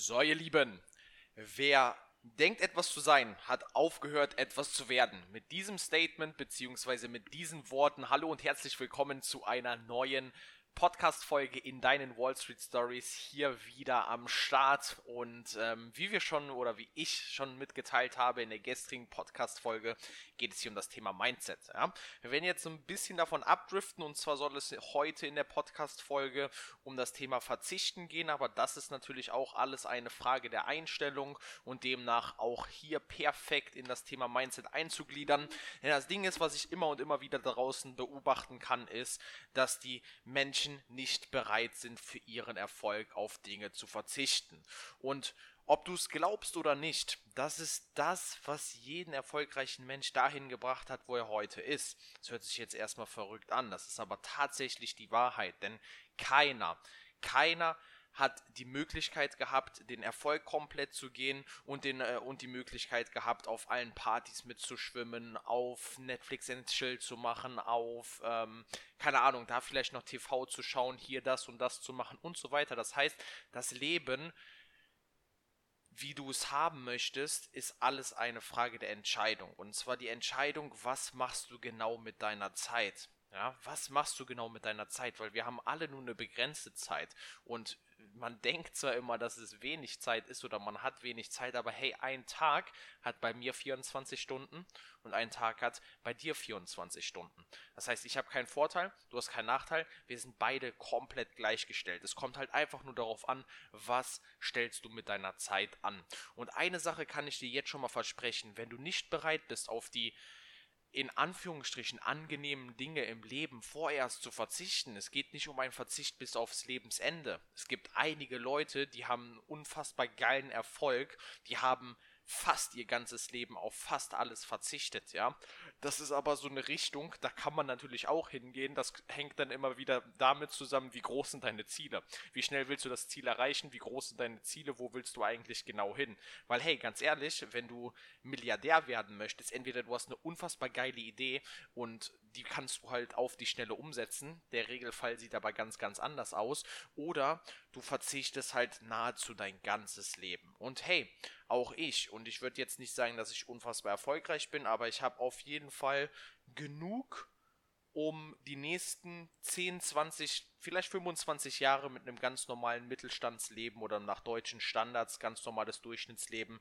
So, ihr Lieben, wer denkt etwas zu sein, hat aufgehört etwas zu werden. Mit diesem Statement beziehungsweise mit diesen Worten hallo und herzlich willkommen zu einer neuen Podcast-Folge in deinen Wall Street Stories hier wieder am Start. Und ähm, wie wir schon oder wie ich schon mitgeteilt habe in der gestrigen Podcast-Folge, geht es hier um das Thema Mindset. Ja? Wir werden jetzt so ein bisschen davon abdriften und zwar soll es heute in der Podcast-Folge um das Thema Verzichten gehen, aber das ist natürlich auch alles eine Frage der Einstellung und demnach auch hier perfekt in das Thema Mindset einzugliedern. Denn das Ding ist, was ich immer und immer wieder draußen beobachten kann, ist, dass die Menschen Menschen nicht bereit sind, für ihren Erfolg auf Dinge zu verzichten. Und ob du es glaubst oder nicht, das ist das, was jeden erfolgreichen Mensch dahin gebracht hat, wo er heute ist. Das hört sich jetzt erstmal verrückt an, das ist aber tatsächlich die Wahrheit, denn keiner, keiner hat die Möglichkeit gehabt, den Erfolg komplett zu gehen und, den, äh, und die Möglichkeit gehabt, auf allen Partys mitzuschwimmen, auf Netflix and Chill zu machen, auf, ähm, keine Ahnung, da vielleicht noch TV zu schauen, hier das und das zu machen und so weiter. Das heißt, das Leben, wie du es haben möchtest, ist alles eine Frage der Entscheidung. Und zwar die Entscheidung, was machst du genau mit deiner Zeit? Ja, was machst du genau mit deiner Zeit? Weil wir haben alle nur eine begrenzte Zeit und man denkt zwar immer, dass es wenig Zeit ist oder man hat wenig Zeit, aber hey, ein Tag hat bei mir 24 Stunden und ein Tag hat bei dir 24 Stunden. Das heißt, ich habe keinen Vorteil, du hast keinen Nachteil, wir sind beide komplett gleichgestellt. Es kommt halt einfach nur darauf an, was stellst du mit deiner Zeit an. Und eine Sache kann ich dir jetzt schon mal versprechen, wenn du nicht bereit bist auf die in Anführungsstrichen angenehmen Dinge im Leben vorerst zu verzichten. Es geht nicht um einen Verzicht bis aufs Lebensende. Es gibt einige Leute, die haben unfassbar geilen Erfolg, die haben fast ihr ganzes Leben auf fast alles verzichtet, ja. Das ist aber so eine Richtung, da kann man natürlich auch hingehen. Das hängt dann immer wieder damit zusammen, wie groß sind deine Ziele. Wie schnell willst du das Ziel erreichen? Wie groß sind deine Ziele? Wo willst du eigentlich genau hin? Weil, hey, ganz ehrlich, wenn du Milliardär werden möchtest, entweder du hast eine unfassbar geile Idee und die kannst du halt auf die Schnelle umsetzen. Der Regelfall sieht aber ganz, ganz anders aus. Oder du verzichtest halt nahezu dein ganzes Leben. Und hey, auch ich, und ich würde jetzt nicht sagen, dass ich unfassbar erfolgreich bin, aber ich habe auf jeden Fall genug, um die nächsten 10, 20, vielleicht 25 Jahre mit einem ganz normalen Mittelstandsleben oder nach deutschen Standards ganz normales Durchschnittsleben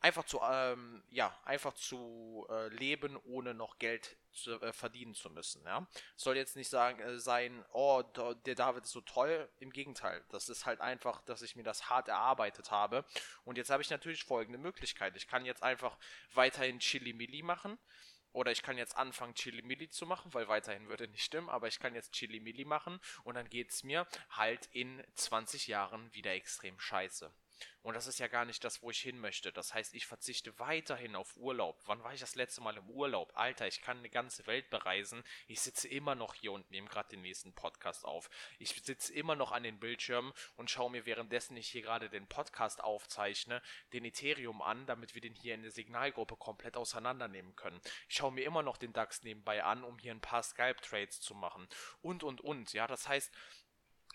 einfach zu, ähm, ja, einfach zu äh, leben, ohne noch Geld zu, äh, verdienen zu müssen. Ja? Soll jetzt nicht sagen, äh, sein, oh, der David ist so toll. Im Gegenteil, das ist halt einfach, dass ich mir das hart erarbeitet habe. Und jetzt habe ich natürlich folgende Möglichkeit. Ich kann jetzt einfach weiterhin Chili-Milli machen. Oder ich kann jetzt anfangen, Chili-Milli zu machen, weil weiterhin würde nicht stimmen, aber ich kann jetzt Chili-Milli machen und dann geht es mir halt in 20 Jahren wieder extrem scheiße. Und das ist ja gar nicht das, wo ich hin möchte. Das heißt, ich verzichte weiterhin auf Urlaub. Wann war ich das letzte Mal im Urlaub? Alter, ich kann eine ganze Welt bereisen. Ich sitze immer noch hier und nehme gerade den nächsten Podcast auf. Ich sitze immer noch an den Bildschirmen und schaue mir währenddessen ich hier gerade den Podcast aufzeichne, den Ethereum an, damit wir den hier in der Signalgruppe komplett auseinandernehmen können. Ich schaue mir immer noch den DAX nebenbei an, um hier ein paar Skype-Trades zu machen. Und, und, und. Ja, das heißt,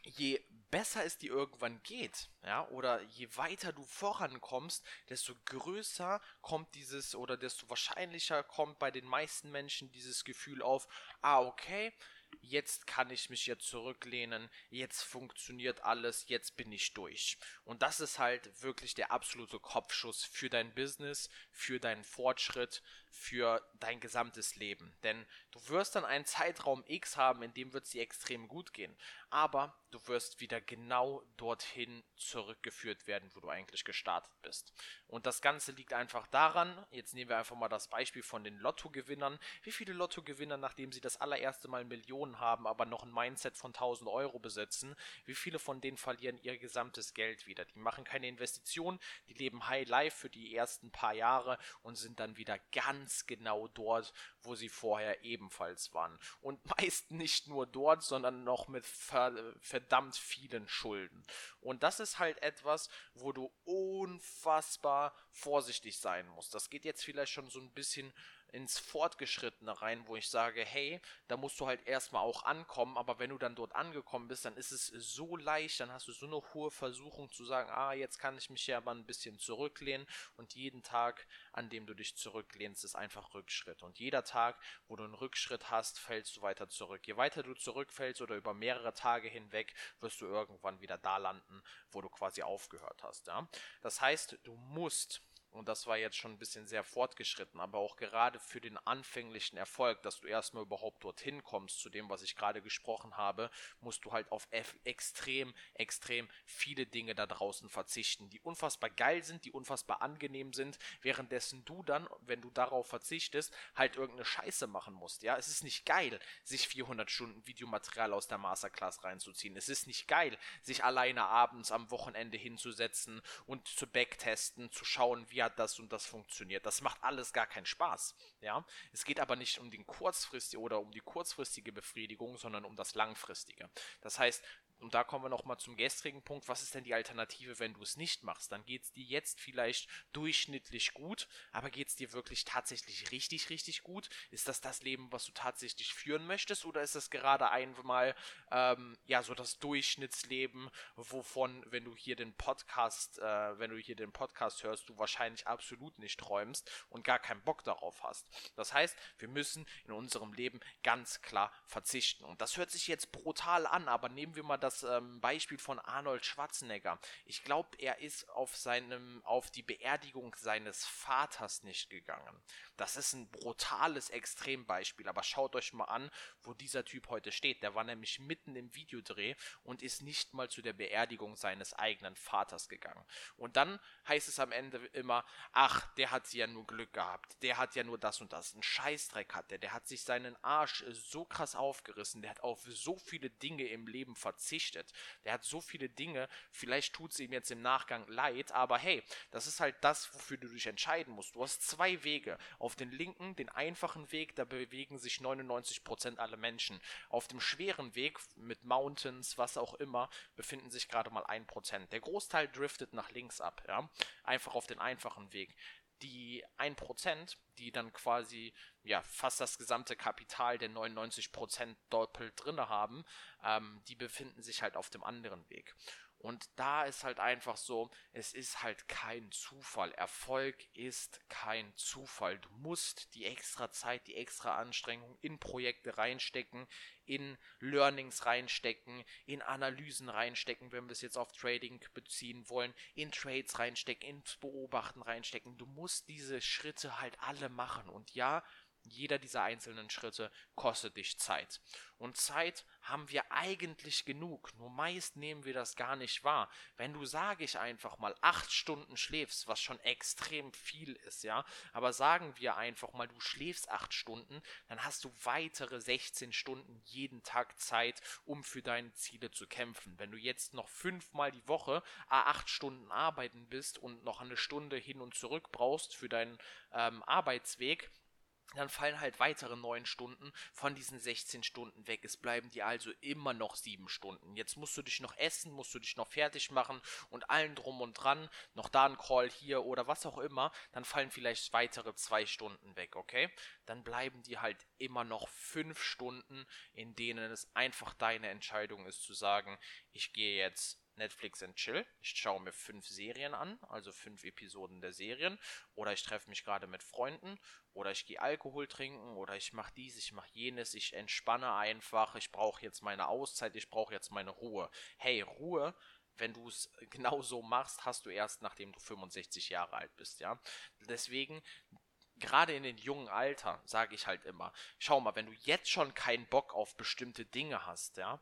je besser es dir irgendwann geht, ja, oder je weiter du vorankommst, desto größer kommt dieses oder desto wahrscheinlicher kommt bei den meisten Menschen dieses Gefühl auf, ah, okay, jetzt kann ich mich jetzt zurücklehnen, jetzt funktioniert alles, jetzt bin ich durch. Und das ist halt wirklich der absolute Kopfschuss für dein Business, für deinen Fortschritt, für dein gesamtes Leben. Denn du wirst dann einen Zeitraum X haben, in dem wird es dir extrem gut gehen. Aber du wirst wieder genau dorthin zurückgeführt werden, wo du eigentlich gestartet bist. Und das Ganze liegt einfach daran, jetzt nehmen wir einfach mal das Beispiel von den Lottogewinnern. Wie viele Lottogewinner, nachdem sie das allererste Mal Millionen haben, aber noch ein Mindset von 1000 Euro besitzen, wie viele von denen verlieren ihr gesamtes Geld wieder? Die machen keine Investition, die leben High Life für die ersten paar Jahre und sind dann wieder ganz genau dort, wo sie vorher ebenfalls waren. Und meist nicht nur dort, sondern noch mit verdammt vielen Schulden. Und das ist halt etwas, wo du unfassbar vorsichtig sein musst. Das geht jetzt vielleicht schon so ein bisschen ins Fortgeschrittene rein, wo ich sage, hey, da musst du halt erstmal auch ankommen, aber wenn du dann dort angekommen bist, dann ist es so leicht, dann hast du so eine hohe Versuchung zu sagen, ah, jetzt kann ich mich ja aber ein bisschen zurücklehnen und jeden Tag, an dem du dich zurücklehnst, ist einfach Rückschritt und jeder Tag, wo du einen Rückschritt hast, fällst du weiter zurück. Je weiter du zurückfällst oder über mehrere Tage hinweg, wirst du irgendwann wieder da landen, wo du quasi aufgehört hast, ja. Das heißt, du musst und das war jetzt schon ein bisschen sehr fortgeschritten, aber auch gerade für den anfänglichen Erfolg, dass du erstmal überhaupt dorthin kommst, zu dem, was ich gerade gesprochen habe, musst du halt auf extrem, extrem viele Dinge da draußen verzichten, die unfassbar geil sind, die unfassbar angenehm sind, währenddessen du dann, wenn du darauf verzichtest, halt irgendeine Scheiße machen musst, ja. Es ist nicht geil, sich 400 Stunden Videomaterial aus der Masterclass reinzuziehen. Es ist nicht geil, sich alleine abends am Wochenende hinzusetzen und zu backtesten, zu schauen, wie hat das und das funktioniert. Das macht alles gar keinen Spaß. Ja, es geht aber nicht um den kurzfristige oder um die kurzfristige Befriedigung, sondern um das langfristige. Das heißt, und da kommen wir nochmal zum gestrigen Punkt. Was ist denn die Alternative, wenn du es nicht machst? Dann geht es dir jetzt vielleicht durchschnittlich gut, aber geht es dir wirklich tatsächlich richtig, richtig gut? Ist das das Leben, was du tatsächlich führen möchtest? Oder ist das gerade einmal, ähm, ja, so das Durchschnittsleben, wovon, wenn du hier den Podcast, äh, wenn du hier den Podcast hörst, du wahrscheinlich absolut nicht träumst und gar keinen Bock darauf hast? Das heißt, wir müssen in unserem Leben ganz klar verzichten. Und das hört sich jetzt brutal an, aber nehmen wir mal das das ähm, Beispiel von Arnold Schwarzenegger. Ich glaube, er ist auf seinem, auf die Beerdigung seines Vaters nicht gegangen. Das ist ein brutales Extrembeispiel, aber schaut euch mal an, wo dieser Typ heute steht. Der war nämlich mitten im Videodreh und ist nicht mal zu der Beerdigung seines eigenen Vaters gegangen. Und dann heißt es am Ende immer, ach, der hat ja nur Glück gehabt, der hat ja nur das und das. Ein Scheißdreck hat der, der hat sich seinen Arsch so krass aufgerissen, der hat auf so viele Dinge im Leben verzichtet verzichtet. Der hat so viele Dinge, vielleicht tut es ihm jetzt im Nachgang leid, aber hey, das ist halt das, wofür du dich entscheiden musst. Du hast zwei Wege. Auf den linken, den einfachen Weg, da bewegen sich 99% aller Menschen. Auf dem schweren Weg mit Mountains, was auch immer, befinden sich gerade mal 1%. Der Großteil driftet nach links ab, ja. Einfach auf den einfachen Weg die 1%, die dann quasi ja fast das gesamte Kapital der 99% doppelt drin haben, ähm, die befinden sich halt auf dem anderen Weg. Und da ist halt einfach so, es ist halt kein Zufall. Erfolg ist kein Zufall. Du musst die extra Zeit, die extra Anstrengung in Projekte reinstecken, in Learnings reinstecken, in Analysen reinstecken, wenn wir es jetzt auf Trading beziehen wollen, in Trades reinstecken, ins Beobachten reinstecken. Du musst diese Schritte halt alle machen. Und ja, jeder dieser einzelnen Schritte kostet dich Zeit. Und Zeit haben wir eigentlich genug, nur meist nehmen wir das gar nicht wahr. Wenn du, sage ich einfach mal, acht Stunden schläfst, was schon extrem viel ist, ja, aber sagen wir einfach mal, du schläfst acht Stunden, dann hast du weitere 16 Stunden jeden Tag Zeit, um für deine Ziele zu kämpfen. Wenn du jetzt noch fünfmal die Woche acht Stunden arbeiten bist und noch eine Stunde hin und zurück brauchst für deinen ähm, Arbeitsweg, dann fallen halt weitere neun Stunden von diesen 16 Stunden weg. Es bleiben dir also immer noch sieben Stunden. Jetzt musst du dich noch essen, musst du dich noch fertig machen und allen drum und dran, noch da ein Call hier oder was auch immer, dann fallen vielleicht weitere zwei Stunden weg, okay? Dann bleiben dir halt immer noch fünf Stunden, in denen es einfach deine Entscheidung ist zu sagen, ich gehe jetzt Netflix and Chill. Ich schaue mir fünf Serien an, also fünf Episoden der Serien. Oder ich treffe mich gerade mit Freunden. Oder ich gehe Alkohol trinken. Oder ich mache dies, ich mache jenes. Ich entspanne einfach. Ich brauche jetzt meine Auszeit. Ich brauche jetzt meine Ruhe. Hey, Ruhe wenn du es genau so machst, hast du erst nachdem du 65 Jahre alt bist, ja. Deswegen, gerade in den jungen Alter, sage ich halt immer, schau mal, wenn du jetzt schon keinen Bock auf bestimmte Dinge hast, ja,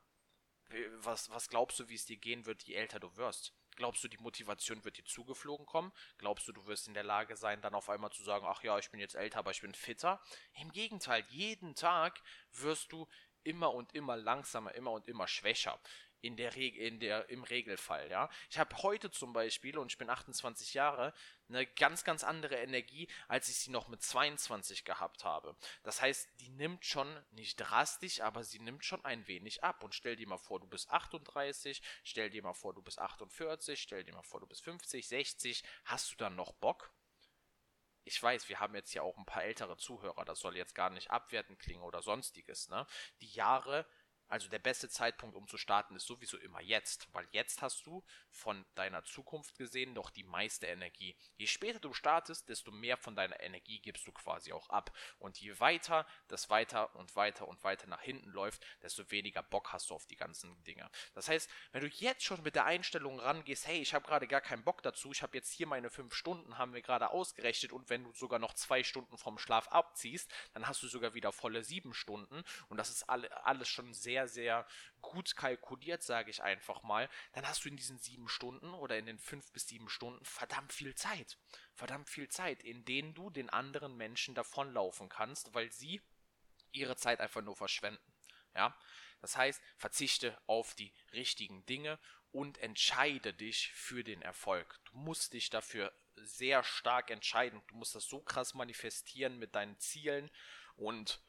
was, was glaubst du, wie es dir gehen wird, je älter du wirst? Glaubst du, die Motivation wird dir zugeflogen kommen? Glaubst du, du wirst in der Lage sein, dann auf einmal zu sagen, ach ja, ich bin jetzt älter, aber ich bin fitter? Im Gegenteil, jeden Tag wirst du immer und immer langsamer, immer und immer schwächer in der, Reg in der im Regelfall, ja. Ich habe heute zum Beispiel, und ich bin 28 Jahre, eine ganz, ganz andere Energie, als ich sie noch mit 22 gehabt habe. Das heißt, die nimmt schon nicht drastisch, aber sie nimmt schon ein wenig ab. Und stell dir mal vor, du bist 38, stell dir mal vor, du bist 48, stell dir mal vor, du bist 50, 60. Hast du dann noch Bock? ich weiß, wir haben jetzt ja auch ein paar ältere Zuhörer, das soll jetzt gar nicht abwertend klingen oder sonstiges, ne? Die Jahre also der beste Zeitpunkt, um zu starten, ist sowieso immer jetzt, weil jetzt hast du von deiner Zukunft gesehen doch die meiste Energie. Je später du startest, desto mehr von deiner Energie gibst du quasi auch ab. Und je weiter das weiter und weiter und weiter nach hinten läuft, desto weniger Bock hast du auf die ganzen Dinge. Das heißt, wenn du jetzt schon mit der Einstellung rangehst, hey, ich habe gerade gar keinen Bock dazu, ich habe jetzt hier meine fünf Stunden, haben wir gerade ausgerechnet und wenn du sogar noch zwei Stunden vom Schlaf abziehst, dann hast du sogar wieder volle sieben Stunden und das ist alle, alles schon sehr sehr, sehr gut kalkuliert, sage ich einfach mal, dann hast du in diesen sieben Stunden oder in den fünf bis sieben Stunden verdammt viel Zeit. Verdammt viel Zeit, in denen du den anderen Menschen davonlaufen kannst, weil sie ihre Zeit einfach nur verschwenden. Ja? Das heißt, verzichte auf die richtigen Dinge und entscheide dich für den Erfolg. Du musst dich dafür sehr stark entscheiden. Du musst das so krass manifestieren mit deinen Zielen und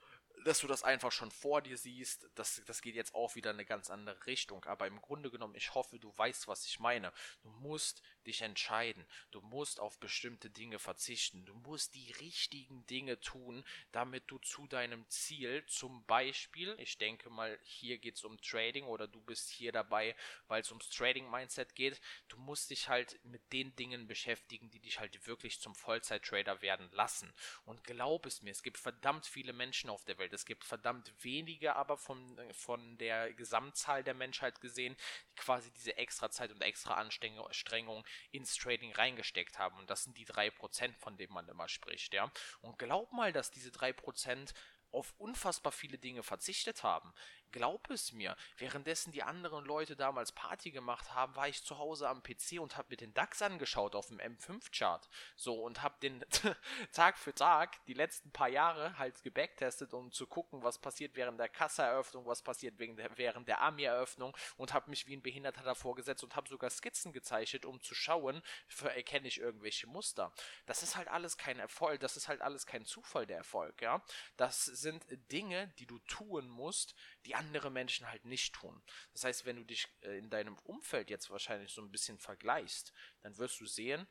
dass du das einfach schon vor dir siehst, das, das geht jetzt auch wieder in eine ganz andere Richtung. Aber im Grunde genommen, ich hoffe, du weißt, was ich meine. Du musst dich entscheiden. Du musst auf bestimmte Dinge verzichten. Du musst die richtigen Dinge tun, damit du zu deinem Ziel, zum Beispiel, ich denke mal, hier geht es um Trading oder du bist hier dabei, weil es ums Trading-Mindset geht. Du musst dich halt mit den Dingen beschäftigen, die dich halt wirklich zum Vollzeit-Trader werden lassen. Und glaub es mir, es gibt verdammt viele Menschen auf der Welt. Es gibt verdammt wenige, aber von, von der Gesamtzahl der Menschheit gesehen, quasi diese extra Zeit und extra Anstrengung ins Trading reingesteckt haben. Und das sind die 3%, von denen man immer spricht, ja. Und glaub mal, dass diese 3% auf unfassbar viele Dinge verzichtet haben. Glaub es mir, währenddessen die anderen Leute damals Party gemacht haben, war ich zu Hause am PC und habe mir den DAX angeschaut auf dem M5-Chart. So, und habe den Tag für Tag die letzten paar Jahre halt gebacktestet, um zu gucken, was passiert während der Kassaeröffnung, was passiert während der Army-Eröffnung und habe mich wie ein Behinderter davor gesetzt und habe sogar Skizzen gezeichnet, um zu schauen, erkenne ich irgendwelche Muster. Das ist halt alles kein Erfolg, das ist halt alles kein Zufall, der Erfolg, ja. Das sind Dinge, die du tun musst, die andere Menschen halt nicht tun. Das heißt, wenn du dich äh, in deinem Umfeld jetzt wahrscheinlich so ein bisschen vergleichst, dann wirst du sehen,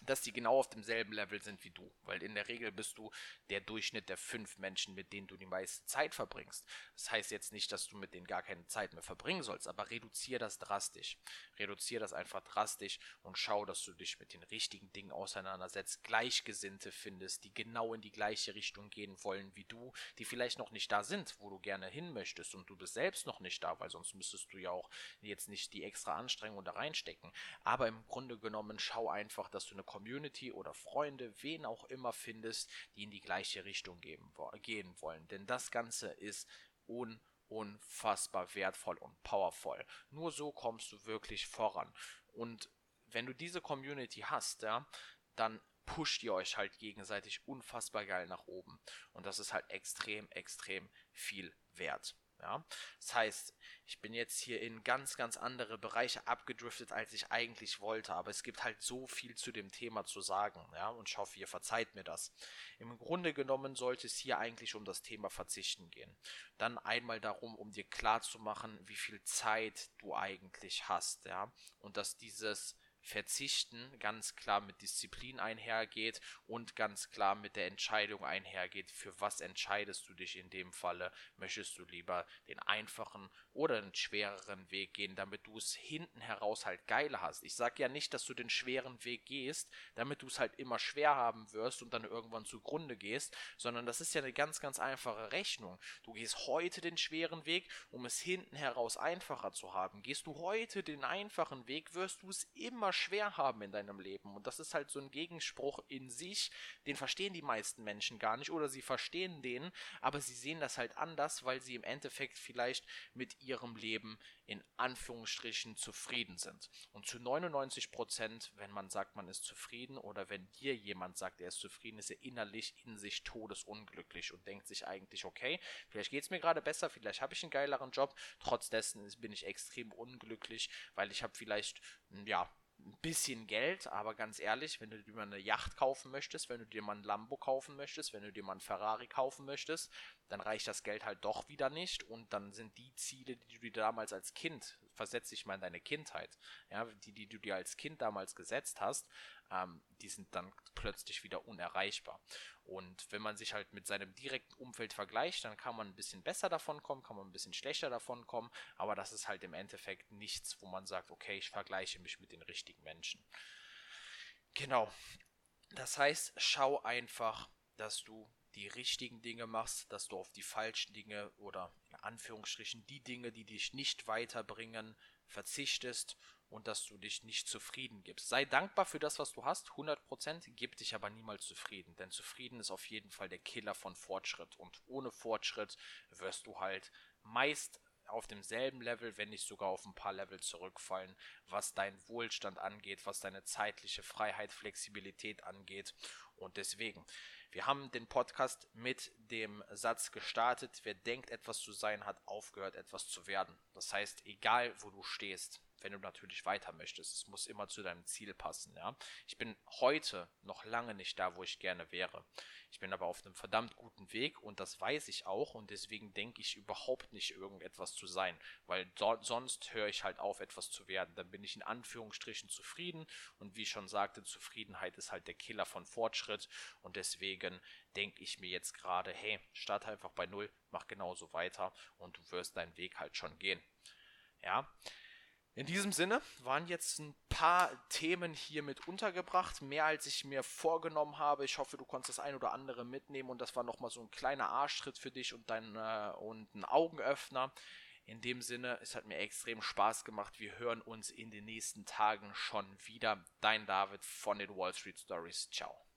dass die genau auf demselben Level sind wie du. Weil in der Regel bist du der Durchschnitt der fünf Menschen, mit denen du die meiste Zeit verbringst. Das heißt jetzt nicht, dass du mit denen gar keine Zeit mehr verbringen sollst, aber reduziere das drastisch. Reduziere das einfach drastisch und schau, dass du dich mit den richtigen Dingen auseinandersetzt, Gleichgesinnte findest, die genau in die gleiche Richtung gehen wollen wie du, die vielleicht noch nicht da sind, wo du gerne hin möchtest und du bist selbst noch nicht da, weil sonst müsstest du ja auch jetzt nicht die extra Anstrengung da reinstecken. Aber im Grunde genommen schau einfach, dass du eine Community oder Freunde, wen auch immer findest, die in die gleiche Richtung geben, gehen wollen. Denn das Ganze ist un unfassbar wertvoll und powerful. Nur so kommst du wirklich voran. Und wenn du diese Community hast, ja, dann pusht ihr euch halt gegenseitig unfassbar geil nach oben. Und das ist halt extrem, extrem viel wert. Ja? Das heißt, ich bin jetzt hier in ganz, ganz andere Bereiche abgedriftet, als ich eigentlich wollte, aber es gibt halt so viel zu dem Thema zu sagen, ja, und ich hoffe, ihr verzeiht mir das. Im Grunde genommen sollte es hier eigentlich um das Thema Verzichten gehen. Dann einmal darum, um dir klar zu machen, wie viel Zeit du eigentlich hast, ja, und dass dieses Verzichten ganz klar mit Disziplin einhergeht und ganz klar mit der Entscheidung einhergeht, für was entscheidest du dich in dem Falle. Möchtest du lieber den einfachen oder den schwereren Weg gehen, damit du es hinten heraus halt geil hast. Ich sage ja nicht, dass du den schweren Weg gehst, damit du es halt immer schwer haben wirst und dann irgendwann zugrunde gehst, sondern das ist ja eine ganz, ganz einfache Rechnung. Du gehst heute den schweren Weg, um es hinten heraus einfacher zu haben. Gehst du heute den einfachen Weg, wirst du es immer schwer haben in deinem Leben. Und das ist halt so ein Gegenspruch in sich, den verstehen die meisten Menschen gar nicht oder sie verstehen den, aber sie sehen das halt anders, weil sie im Endeffekt vielleicht mit ihrem Leben in Anführungsstrichen zufrieden sind. Und zu 99 Prozent, wenn man sagt, man ist zufrieden oder wenn dir jemand sagt, er ist zufrieden, ist er innerlich in sich todesunglücklich und denkt sich eigentlich, okay, vielleicht geht es mir gerade besser, vielleicht habe ich einen geileren Job, trotz dessen bin ich extrem unglücklich, weil ich habe vielleicht, ja, ein bisschen Geld, aber ganz ehrlich, wenn du dir mal eine Yacht kaufen möchtest, wenn du dir mal ein Lambo kaufen möchtest, wenn du dir mal ein Ferrari kaufen möchtest, dann reicht das Geld halt doch wieder nicht und dann sind die Ziele, die du dir damals als Kind, versetz dich mal in deine Kindheit, ja, die, die du dir als Kind damals gesetzt hast, ähm, die sind dann plötzlich wieder unerreichbar. Und wenn man sich halt mit seinem direkten Umfeld vergleicht, dann kann man ein bisschen besser davon kommen, kann man ein bisschen schlechter davon kommen, aber das ist halt im Endeffekt nichts, wo man sagt, okay, ich vergleiche mich mit den richtigen Menschen. Genau. Das heißt, schau einfach, dass du die richtigen Dinge machst, dass du auf die falschen Dinge oder in Anführungsstrichen die Dinge, die dich nicht weiterbringen, verzichtest und dass du dich nicht zufrieden gibst. Sei dankbar für das, was du hast, 100%, gib dich aber niemals zufrieden, denn zufrieden ist auf jeden Fall der Killer von Fortschritt und ohne Fortschritt wirst du halt meist auf demselben Level, wenn nicht sogar auf ein paar Level zurückfallen, was dein Wohlstand angeht, was deine zeitliche Freiheit, Flexibilität angeht. Und deswegen, wir haben den Podcast mit dem Satz gestartet, wer denkt etwas zu sein, hat aufgehört etwas zu werden. Das heißt, egal wo du stehst, wenn du natürlich weiter möchtest. Es muss immer zu deinem Ziel passen, ja. Ich bin heute noch lange nicht da, wo ich gerne wäre. Ich bin aber auf einem verdammt guten Weg und das weiß ich auch und deswegen denke ich überhaupt nicht irgendetwas zu sein, weil so, sonst höre ich halt auf, etwas zu werden. Dann bin ich in Anführungsstrichen zufrieden und wie ich schon sagte, Zufriedenheit ist halt der Killer von Fortschritt und deswegen denke ich mir jetzt gerade, hey, starte einfach bei Null, mach genauso weiter und du wirst deinen Weg halt schon gehen. Ja, in diesem Sinne waren jetzt ein paar Themen hier mit untergebracht, mehr als ich mir vorgenommen habe. Ich hoffe, du konntest das ein oder andere mitnehmen und das war nochmal so ein kleiner Arschtritt für dich und, dein, äh, und ein Augenöffner. In dem Sinne, es hat mir extrem Spaß gemacht. Wir hören uns in den nächsten Tagen schon wieder. Dein David von den Wall Street Stories. Ciao.